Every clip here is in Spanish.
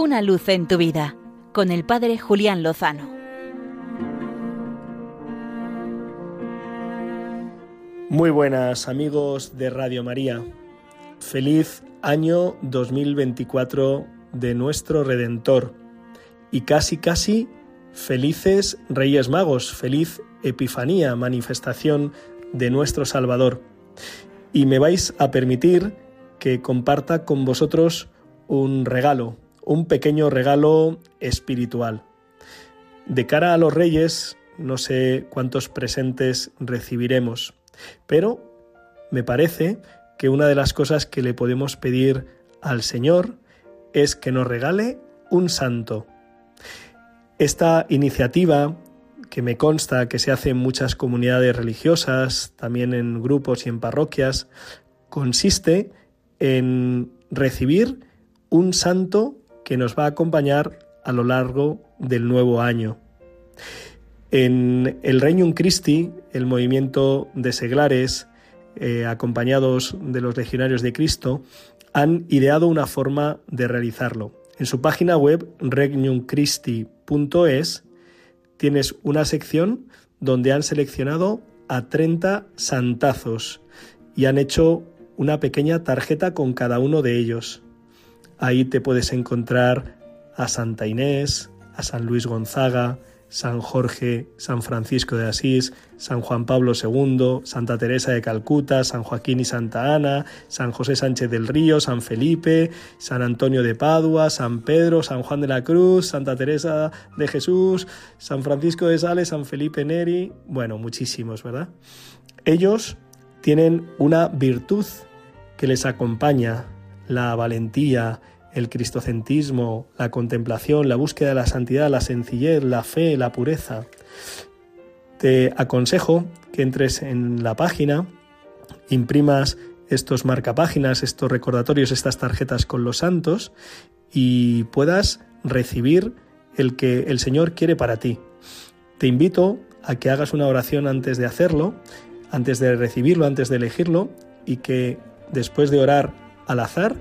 Una luz en tu vida con el Padre Julián Lozano. Muy buenas amigos de Radio María. Feliz año 2024 de nuestro Redentor. Y casi, casi felices Reyes Magos, feliz Epifanía, manifestación de nuestro Salvador. Y me vais a permitir que comparta con vosotros un regalo, un pequeño regalo espiritual. De cara a los reyes, no sé cuántos presentes recibiremos, pero me parece que una de las cosas que le podemos pedir al Señor es que nos regale un santo. Esta iniciativa, que me consta que se hace en muchas comunidades religiosas, también en grupos y en parroquias, consiste en recibir un santo que nos va a acompañar a lo largo del nuevo año. En el Regnum Christi, el movimiento de seglares, eh, acompañados de los legionarios de Cristo, han ideado una forma de realizarlo. En su página web regnumchristi.es tienes una sección donde han seleccionado a 30 santazos y han hecho una pequeña tarjeta con cada uno de ellos. Ahí te puedes encontrar a Santa Inés, a San Luis Gonzaga, San Jorge, San Francisco de Asís, San Juan Pablo II, Santa Teresa de Calcuta, San Joaquín y Santa Ana, San José Sánchez del Río, San Felipe, San Antonio de Padua, San Pedro, San Juan de la Cruz, Santa Teresa de Jesús, San Francisco de Sales, San Felipe Neri, bueno, muchísimos, ¿verdad? Ellos tienen una virtud que les acompaña, la valentía, el cristocentrismo, la contemplación, la búsqueda de la santidad, la sencillez, la fe, la pureza. Te aconsejo que entres en la página, imprimas estos marcapáginas, estos recordatorios, estas tarjetas con los santos y puedas recibir el que el Señor quiere para ti. Te invito a que hagas una oración antes de hacerlo, antes de recibirlo, antes de elegirlo y que después de orar al azar,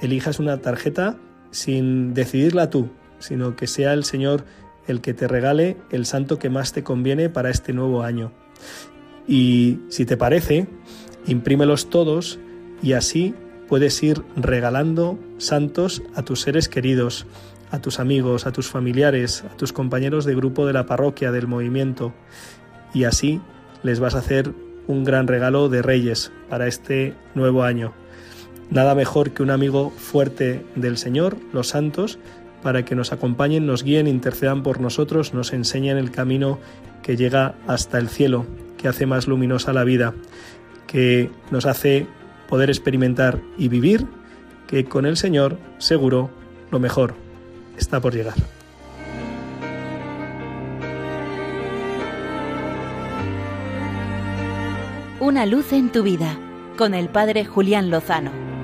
elijas una tarjeta sin decidirla tú, sino que sea el Señor el que te regale el santo que más te conviene para este nuevo año. Y si te parece, imprímelos todos y así puedes ir regalando santos a tus seres queridos, a tus amigos, a tus familiares, a tus compañeros de grupo de la parroquia, del movimiento. Y así les vas a hacer un gran regalo de reyes para este nuevo año. Nada mejor que un amigo fuerte del Señor, los santos, para que nos acompañen, nos guíen, intercedan por nosotros, nos enseñen el camino que llega hasta el cielo, que hace más luminosa la vida, que nos hace poder experimentar y vivir, que con el Señor seguro lo mejor está por llegar. Una luz en tu vida con el Padre Julián Lozano.